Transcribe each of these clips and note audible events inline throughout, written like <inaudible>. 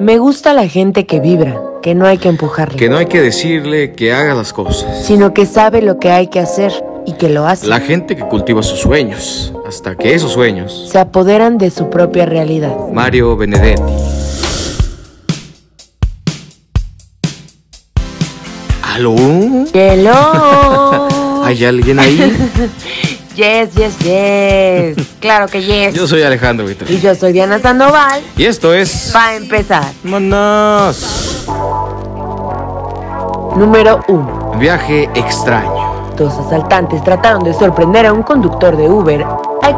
Me gusta la gente que vibra, que no hay que empujarle. Que no hay que decirle que haga las cosas. Sino que sabe lo que hay que hacer y que lo hace. La gente que cultiva sus sueños, hasta que esos sueños se apoderan de su propia realidad. Mario Benedetti. ¿Aló? ¡Hello! ¿Hay alguien ahí? <laughs> Yes, yes, yes. Claro que yes. Yo soy Alejandro Víctor. Y yo soy Diana Sandoval. Y esto es. Va a empezar. ¡Manos! Número 1. Viaje extraño. Dos asaltantes trataron de sorprender a un conductor de Uber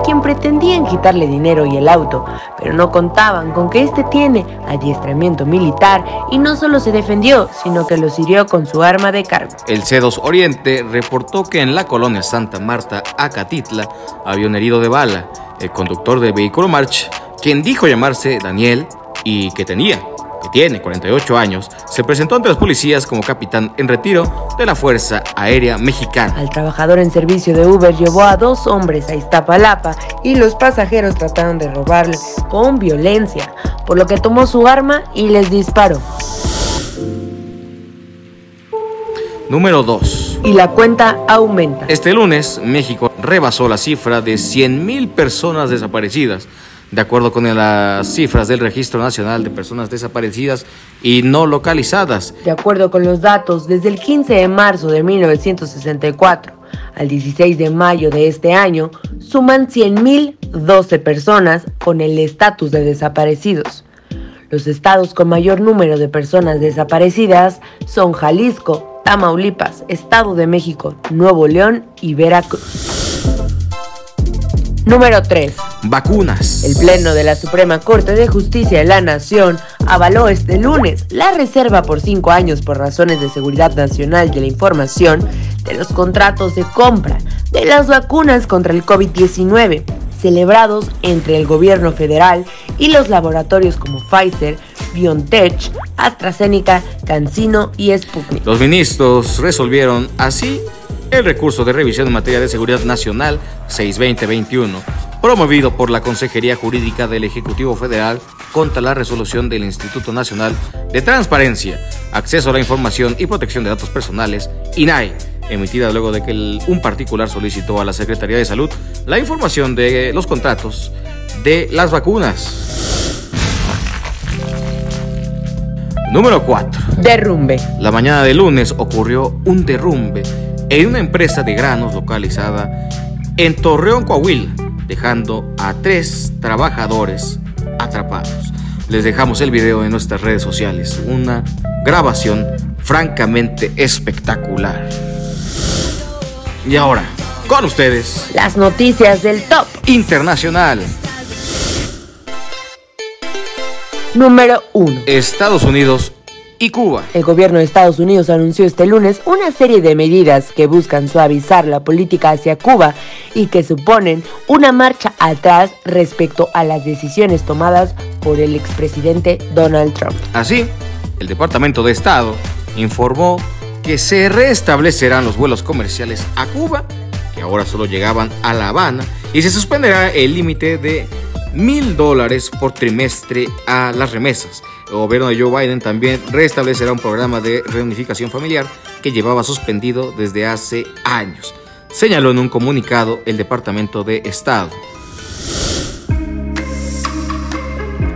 quien pretendían quitarle dinero y el auto, pero no contaban con que este tiene adiestramiento militar y no solo se defendió, sino que los hirió con su arma de cargo. El C2 Oriente reportó que en la colonia Santa Marta, Acatitla, había un herido de bala, el conductor del vehículo March, quien dijo llamarse Daniel y que tenía que tiene 48 años, se presentó ante los policías como capitán en retiro de la Fuerza Aérea Mexicana. Al trabajador en servicio de Uber llevó a dos hombres a Iztapalapa y los pasajeros trataron de robarle con violencia, por lo que tomó su arma y les disparó. Número 2. Y la cuenta aumenta. Este lunes, México rebasó la cifra de 100.000 personas desaparecidas de acuerdo con las cifras del Registro Nacional de Personas Desaparecidas y No Localizadas. De acuerdo con los datos, desde el 15 de marzo de 1964 al 16 de mayo de este año, suman 100.012 personas con el estatus de desaparecidos. Los estados con mayor número de personas desaparecidas son Jalisco, Tamaulipas, Estado de México, Nuevo León y Veracruz. Número 3. Vacunas. El Pleno de la Suprema Corte de Justicia de la Nación avaló este lunes la reserva por cinco años por razones de seguridad nacional de la información de los contratos de compra de las vacunas contra el COVID-19 celebrados entre el gobierno federal y los laboratorios como Pfizer, BioNTech, AstraZeneca, CanSino y Sputnik. Los ministros resolvieron así el recurso de revisión en materia de seguridad nacional 62021, promovido por la Consejería Jurídica del Ejecutivo Federal contra la resolución del Instituto Nacional de Transparencia, Acceso a la Información y Protección de Datos Personales, INAI, emitida luego de que un particular solicitó a la Secretaría de Salud la información de los contratos de las vacunas. Número 4. Derrumbe. La mañana de lunes ocurrió un derrumbe en una empresa de granos localizada en Torreón, Coahuila, dejando a tres trabajadores atrapados. Les dejamos el video en nuestras redes sociales, una grabación francamente espectacular. Y ahora, con ustedes, las noticias del top internacional. Número 1. Estados Unidos y Cuba. El gobierno de Estados Unidos anunció este lunes una serie de medidas que buscan suavizar la política hacia Cuba y que suponen una marcha atrás respecto a las decisiones tomadas por el expresidente Donald Trump. Así, el Departamento de Estado informó que se restablecerán los vuelos comerciales a Cuba, que ahora solo llegaban a La Habana, y se suspenderá el límite de mil dólares por trimestre a las remesas. El gobierno de Joe Biden también restablecerá un programa de reunificación familiar que llevaba suspendido desde hace años, señaló en un comunicado el Departamento de Estado.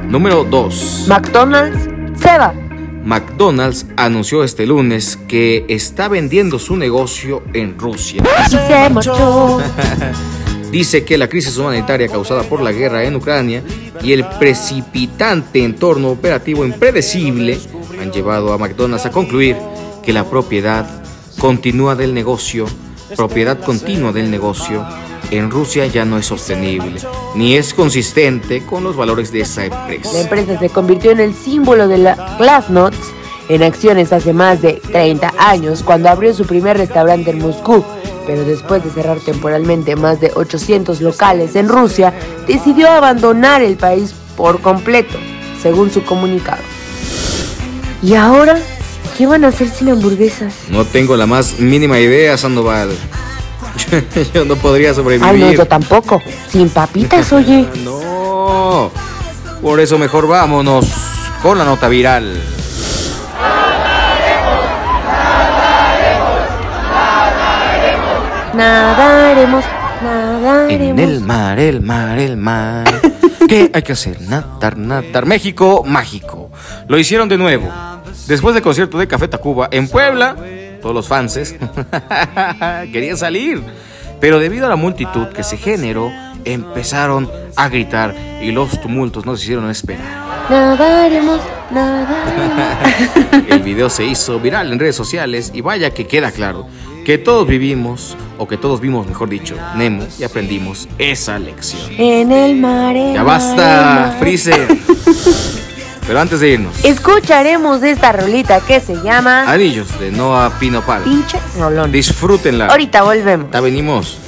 Número 2. McDonald's se va. McDonald's anunció este lunes que está vendiendo su negocio en Rusia. Se marchó. <laughs> dice que la crisis humanitaria causada por la guerra en Ucrania y el precipitante entorno operativo impredecible han llevado a McDonald's a concluir que la propiedad continúa del negocio, propiedad continua del negocio en Rusia ya no es sostenible, ni es consistente con los valores de esa empresa. La empresa se convirtió en el símbolo de la Glasnost en acciones hace más de 30 años cuando abrió su primer restaurante en Moscú pero después de cerrar temporalmente más de 800 locales en Rusia, decidió abandonar el país por completo, según su comunicado. Y ahora ¿Qué van a hacer sin hamburguesas? No tengo la más mínima idea, Sandoval. <laughs> yo no podría sobrevivir. Ay, no, yo tampoco. Sin papitas, oye. <laughs> no. Por eso mejor vámonos con la nota viral. Nadaremos, nadaremos. En el mar, el mar, el mar. <laughs> ¿Qué hay que hacer? Nadar, nadar. México, mágico. Lo hicieron de nuevo. Después del concierto de Café Tacuba en Puebla, todos los fanses <laughs> querían salir. Pero debido a la multitud que se generó, empezaron a gritar y los tumultos no se hicieron esperar. Nadaremos, nadaremos. <laughs> El video se hizo viral en redes sociales y vaya que queda claro que todos vivimos, o que todos vimos, mejor dicho, Nemo y aprendimos esa lección. En el mar. Ya basta. Freezer. Pero antes de irnos, Escucharemos esta rolita que se llama anillos de Noah Pino Pal. Pinche Rolón. Disfrútenla. Ahorita volvemos. Ya venimos.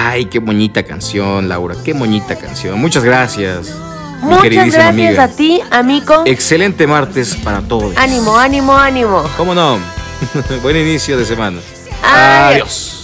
Ay, qué bonita canción, Laura. Qué bonita canción. Muchas gracias. mi Muchas gracias amiga. a ti, amigo. Excelente martes para todos. Ánimo, ánimo, ánimo. ¿Cómo no? <laughs> Buen inicio de semana. Adiós. Adiós.